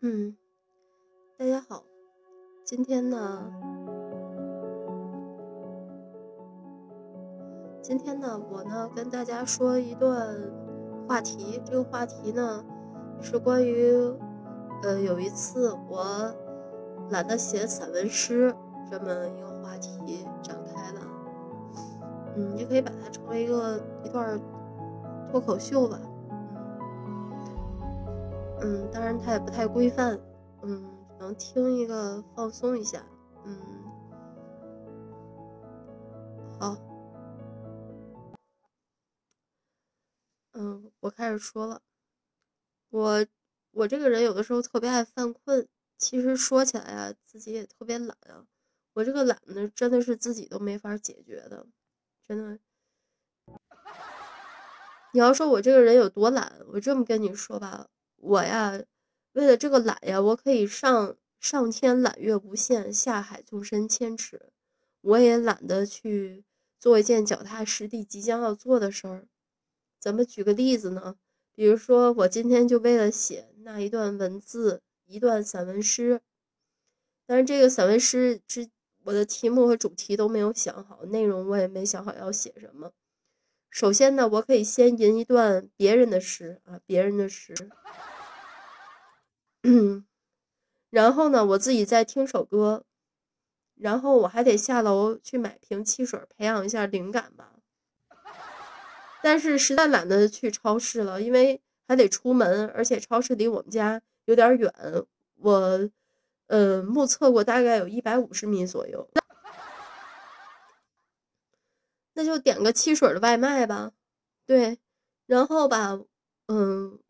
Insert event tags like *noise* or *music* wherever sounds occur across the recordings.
嗯，大家好，今天呢，今天呢，我呢跟大家说一段话题。这个话题呢，是关于，呃，有一次我懒得写散文诗这么一个话题展开的。嗯，也可以把它成为一个一段脱口秀吧。嗯，当然它也不太规范，嗯，能听一个放松一下，嗯，好，嗯，我开始说了，我我这个人有的时候特别爱犯困，其实说起来啊，自己也特别懒啊，我这个懒呢，真的是自己都没法解决的，真的，*laughs* 你要说我这个人有多懒，我这么跟你说吧。我呀，为了这个懒呀，我可以上上天揽月无限，下海纵身千尺，我也懒得去做一件脚踏实地即将要做的事儿。咱们举个例子呢？比如说，我今天就为了写那一段文字，一段散文诗，但是这个散文诗之我的题目和主题都没有想好，内容我也没想好要写什么。首先呢，我可以先吟一段别人的诗啊，别人的诗。嗯，然后呢，我自己再听首歌，然后我还得下楼去买瓶汽水，培养一下灵感吧。但是实在懒得去超市了，因为还得出门，而且超市离我们家有点远。我，呃，目测过大概有一百五十米左右。那就点个汽水的外卖吧。对，然后吧，嗯。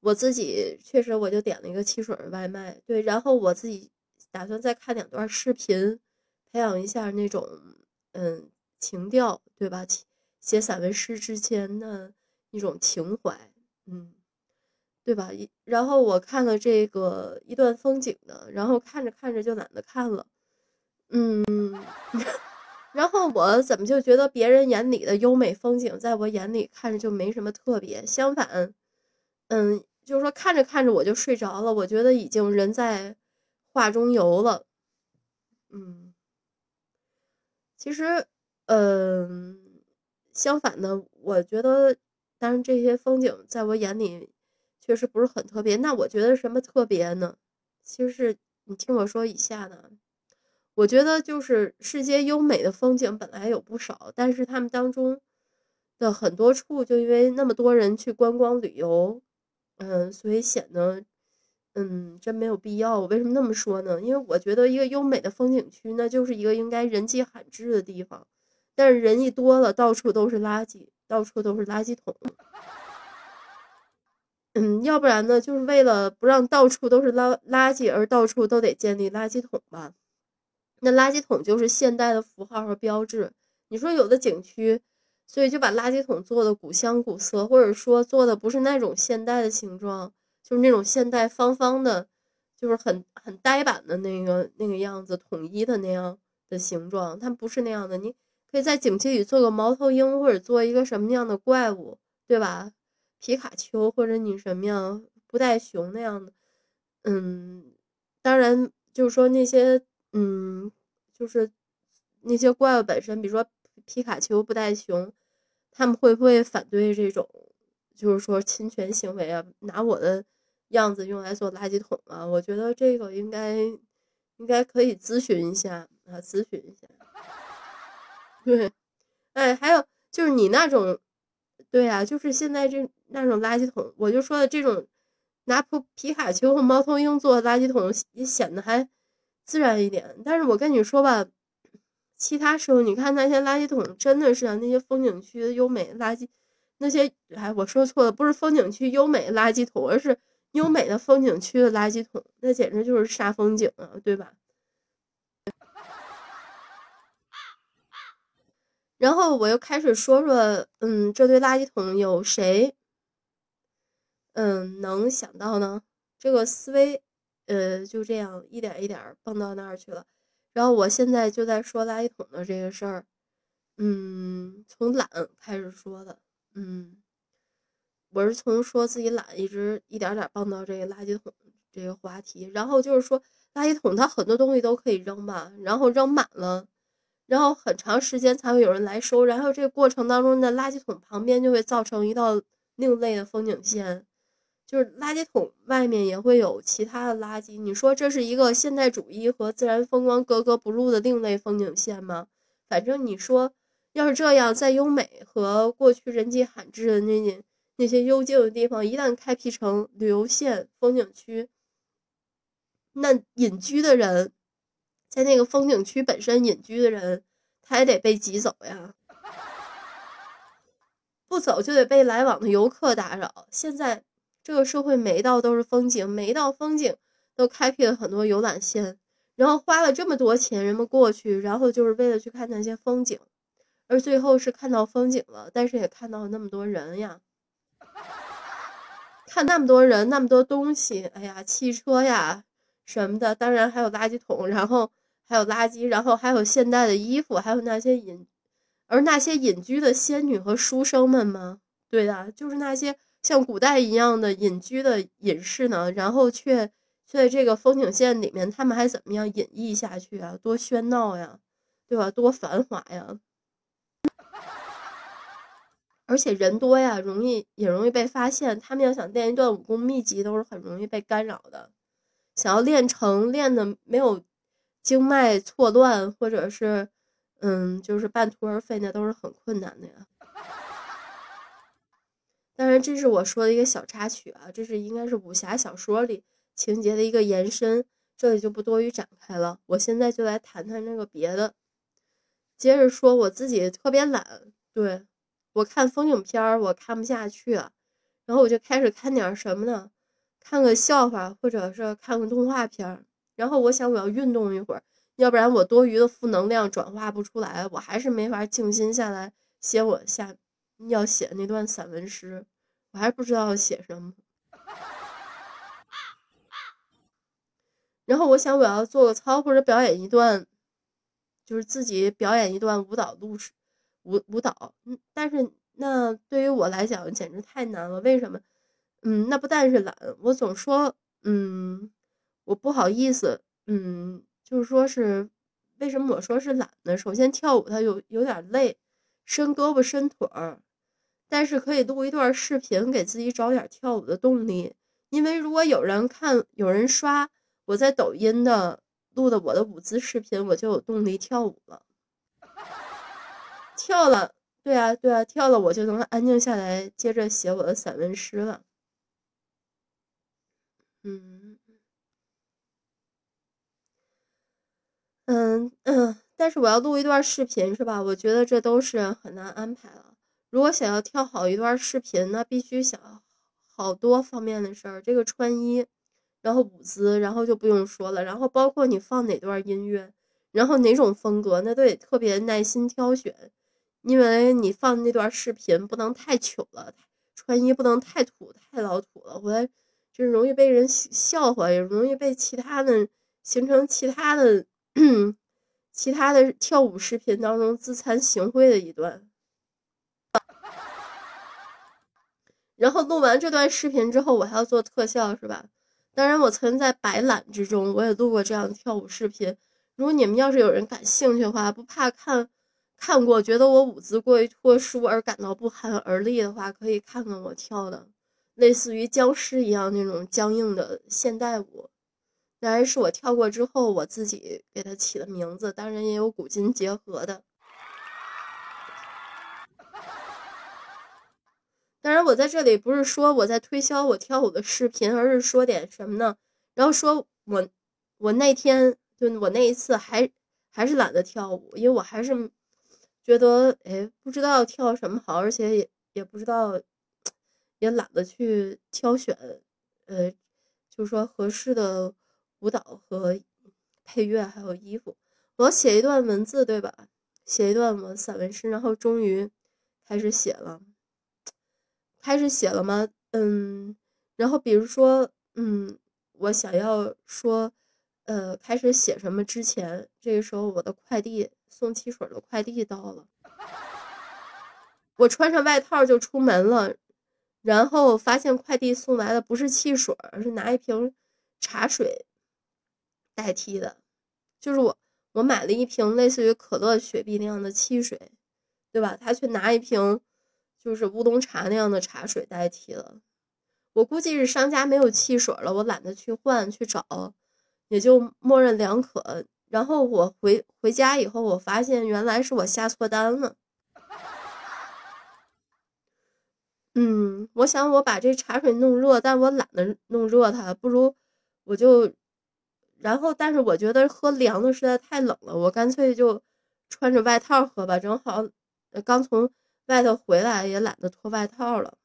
我自己确实，我就点了一个汽水外卖，对，然后我自己打算再看两段视频，培养一下那种嗯情调，对吧？写散文诗之前的一种情怀，嗯，对吧？一然后我看了这个一段风景的，然后看着看着就懒得看了，嗯，*laughs* 然后我怎么就觉得别人眼里的优美风景，在我眼里看着就没什么特别，相反，嗯。就是说，看着看着我就睡着了，我觉得已经人在画中游了。嗯，其实，嗯，相反的，我觉得，当然这些风景在我眼里确实不是很特别。那我觉得什么特别呢？其实是你听我说以下的，我觉得就是世界优美的风景本来有不少，但是他们当中的很多处，就因为那么多人去观光旅游。嗯，所以显得，嗯，真没有必要。我为什么那么说呢？因为我觉得一个优美的风景区，那就是一个应该人迹罕至的地方。但是人一多了，到处都是垃圾，到处都是垃圾桶。嗯，要不然呢，就是为了不让到处都是垃垃圾，而到处都得建立垃圾桶吧？那垃圾桶就是现代的符号和标志。你说有的景区。所以就把垃圾桶做的古香古色，或者说做的不是那种现代的形状，就是那种现代方方的，就是很很呆板的那个那个样子，统一的那样的形状，它不是那样的。你可以在景区里做个猫头鹰，或者做一个什么样的怪物，对吧？皮卡丘或者你什么样布袋熊那样的，嗯，当然就是说那些嗯，就是那些怪物本身，比如说。皮卡丘、不带熊，他们会不会反对这种，就是说侵权行为啊？拿我的样子用来做垃圾桶啊？我觉得这个应该应该可以咨询一下啊，咨询一下。*laughs* 对，哎，还有就是你那种，对啊，就是现在这那种垃圾桶，我就说的这种拿皮皮卡丘和猫头鹰做垃圾桶，也显得还自然一点。但是我跟你说吧。其他时候，你看那些垃圾桶，真的是啊，那些风景区的优美垃圾，那些哎，我说错了，不是风景区优美垃圾桶，而是优美的风景区的垃圾桶，那简直就是煞风景啊，对吧？*laughs* 然后我又开始说说，嗯，这堆垃圾桶有谁，嗯，能想到呢？这个思维，呃，就这样一点一点蹦到那儿去了。然后我现在就在说垃圾桶的这个事儿，嗯，从懒开始说的，嗯，我是从说自己懒，一直一点点蹦到这个垃圾桶这个话题。然后就是说，垃圾桶它很多东西都可以扔嘛，然后扔满了，然后很长时间才会有人来收。然后这个过程当中的垃圾桶旁边就会造成一道另类的风景线，就是垃圾桶外面也会有其他的垃圾。你说这是一个现代主义和自然风光格格不入的另类风景线吗？反正你说。要是这样，在优美和过去人迹罕至的那些那些幽静的地方，一旦开辟成旅游线、风景区，那隐居的人，在那个风景区本身隐居的人，他也得被挤走呀，*laughs* 不走就得被来往的游客打扰。现在这个社会每一道都是风景，每一道风景都开辟了很多游览线，然后花了这么多钱，人们过去，然后就是为了去看那些风景。而最后是看到风景了，但是也看到了那么多人呀，看那么多人，那么多东西，哎呀，汽车呀什么的，当然还有垃圾桶，然后还有垃圾，然后还有现代的衣服，还有那些隐，而那些隐居的仙女和书生们吗？对的，就是那些像古代一样的隐居的隐士呢，然后却却在这个风景线里面，他们还怎么样隐逸下去啊？多喧闹呀，对吧？多繁华呀！*laughs* 而且人多呀，容易也容易被发现。他们要想练一段武功秘籍，都是很容易被干扰的。想要练成，练的没有经脉错乱，或者是嗯，就是半途而废，那都是很困难的呀。当然，这是我说的一个小插曲啊，这是应该是武侠小说里情节的一个延伸，这里就不多于展开了。我现在就来谈谈那个别的。接着说，我自己特别懒，对。我看风景片儿，我看不下去，然后我就开始看点什么呢？看个笑话，或者是看个动画片儿。然后我想我要运动一会儿，要不然我多余的负能量转化不出来，我还是没法静心下来写我下要写那段散文诗，我还不知道写什么。然后我想我要做个操，或者表演一段，就是自己表演一段舞蹈录式。舞舞蹈，嗯，但是那对于我来讲简直太难了。为什么？嗯，那不但是懒，我总说，嗯，我不好意思，嗯，就是说是为什么我说是懒呢？首先跳舞它有有点累，伸胳膊伸腿儿，但是可以录一段视频给自己找点跳舞的动力。因为如果有人看，有人刷我在抖音的录的我的舞姿视频，我就有动力跳舞了。跳了，对啊，对啊，跳了，我就能安静下来，接着写我的散文诗了。嗯，嗯嗯，但是我要录一段视频，是吧？我觉得这都是很难安排了。如果想要跳好一段视频，那必须想好多方面的事儿。这个穿衣，然后舞姿，然后就不用说了，然后包括你放哪段音乐，然后哪种风格，那都得特别耐心挑选。因为你放那段视频不能太糗了，穿衣不能太土太老土了，回来就容易被人笑话，也容易被其他的形成其他的 *clears throat* 其他的跳舞视频当中自惭形秽的一段。然后录完这段视频之后，我还要做特效，是吧？当然，我曾经在百览之中我也录过这样的跳舞视频。如果你们要是有人感兴趣的话，不怕看。看过，觉得我舞姿过于脱俗而感到不寒而栗的话，可以看看我跳的，类似于僵尸一样那种僵硬的现代舞。当然是我跳过之后，我自己给它起的名字，当然也有古今结合的。当然，我在这里不是说我在推销我跳舞的视频，而是说点什么呢？然后说我我那天就我那一次还还是懒得跳舞，因为我还是。觉得哎，不知道跳什么好，而且也也不知道，也懒得去挑选，呃，就是说合适的舞蹈和配乐，还有衣服。我要写一段文字，对吧？写一段我散文诗，然后终于开始写了，开始写了吗？嗯，然后比如说，嗯，我想要说，呃，开始写什么之前，这个时候我的快递。送汽水的快递到了，我穿上外套就出门了，然后发现快递送来的不是汽水，而是拿一瓶茶水代替的，就是我我买了一瓶类似于可乐雪碧那样的汽水，对吧？他去拿一瓶就是乌龙茶那样的茶水代替了。我估计是商家没有汽水了，我懒得去换去找，也就默认两可。然后我回回家以后，我发现原来是我下错单了。嗯，我想我把这茶水弄热，但我懒得弄热它，不如我就，然后但是我觉得喝凉的实在太冷了，我干脆就穿着外套喝吧，正好刚从外头回来，也懒得脱外套了。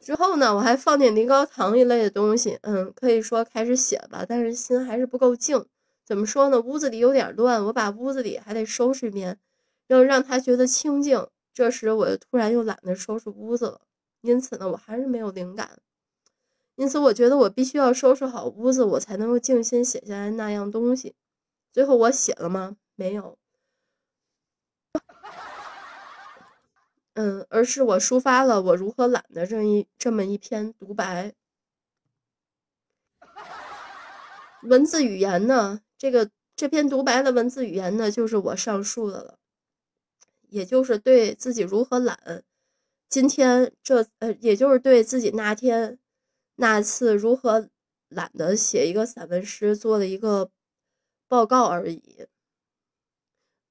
之后呢，我还放点零高糖一类的东西，嗯，可以说开始写吧，但是心还是不够静。怎么说呢？屋子里有点乱，我把屋子里还得收拾一遍，要让他觉得清静。这时，我突然又懒得收拾屋子了，因此呢，我还是没有灵感。因此，我觉得我必须要收拾好屋子，我才能够静心写下来那样东西。最后，我写了吗？没有。嗯，而是我抒发了我如何懒的这一这么一篇独白。文字语言呢？这个这篇独白的文字语言呢，就是我上述的了。也就是对自己如何懒，今天这呃，也就是对自己那天那次如何懒得写一个散文诗做了一个报告而已。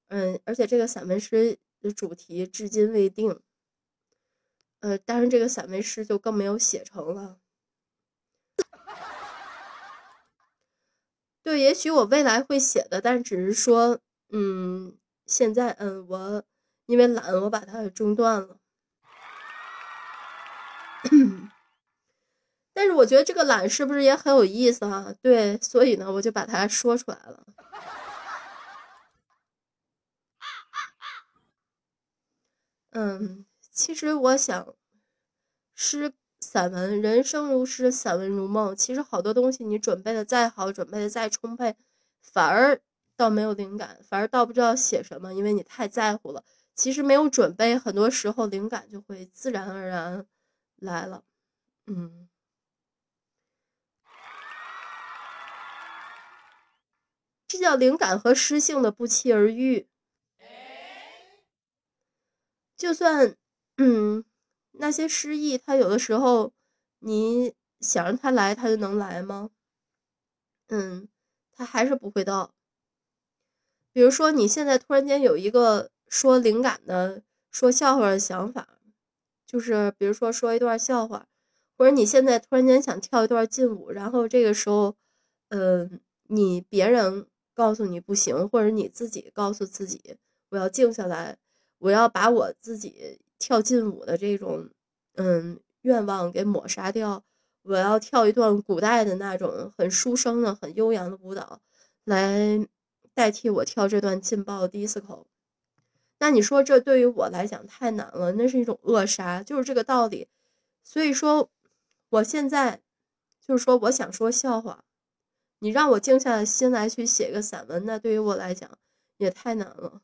嗯，而且这个散文诗主题至今未定。呃，但是这个散文诗就更没有写成了。对，也许我未来会写的，但只是说，嗯，现在，嗯，我。因为懒，我把它给中断了。*coughs* 但是我觉得这个懒是不是也很有意思哈？对，所以呢，我就把它说出来了。嗯，其实我想，诗、散文，人生如诗，散文如梦。其实好多东西，你准备的再好，准备的再充沛，反而倒没有灵感，反而倒不知道写什么，因为你太在乎了。其实没有准备，很多时候灵感就会自然而然来了。嗯，这叫灵感和诗性的不期而遇。就算嗯那些诗意，他有的时候你想让他来，他就能来吗？嗯，他还是不会到。比如说你现在突然间有一个。说灵感的，说笑话的想法，就是比如说说一段笑话，或者你现在突然间想跳一段劲舞，然后这个时候，嗯，你别人告诉你不行，或者你自己告诉自己，我要静下来，我要把我自己跳劲舞的这种嗯愿望给抹杀掉，我要跳一段古代的那种很书生的、很悠扬的舞蹈，来代替我跳这段劲爆的 disco。那你说这对于我来讲太难了，那是一种扼杀，就是这个道理。所以说，我现在就是说，我想说笑话，你让我静下心来去写个散文，那对于我来讲也太难了。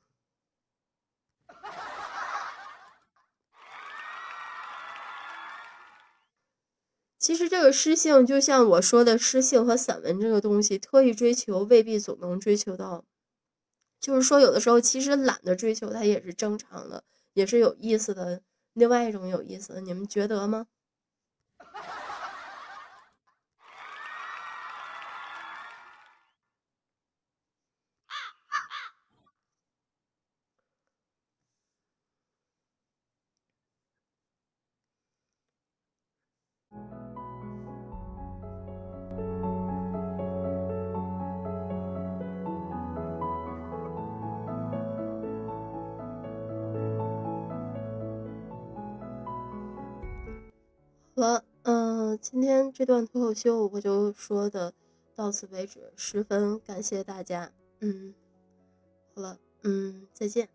其实这个诗性，就像我说的，诗性和散文这个东西，特意追求未必总能追求到。就是说，有的时候其实懒得追求，它也是正常的，也是有意思的。另外一种有意思的，你们觉得吗？好了，嗯，今天这段脱口秀我就说的到此为止，十分感谢大家，嗯，好了，嗯，再见。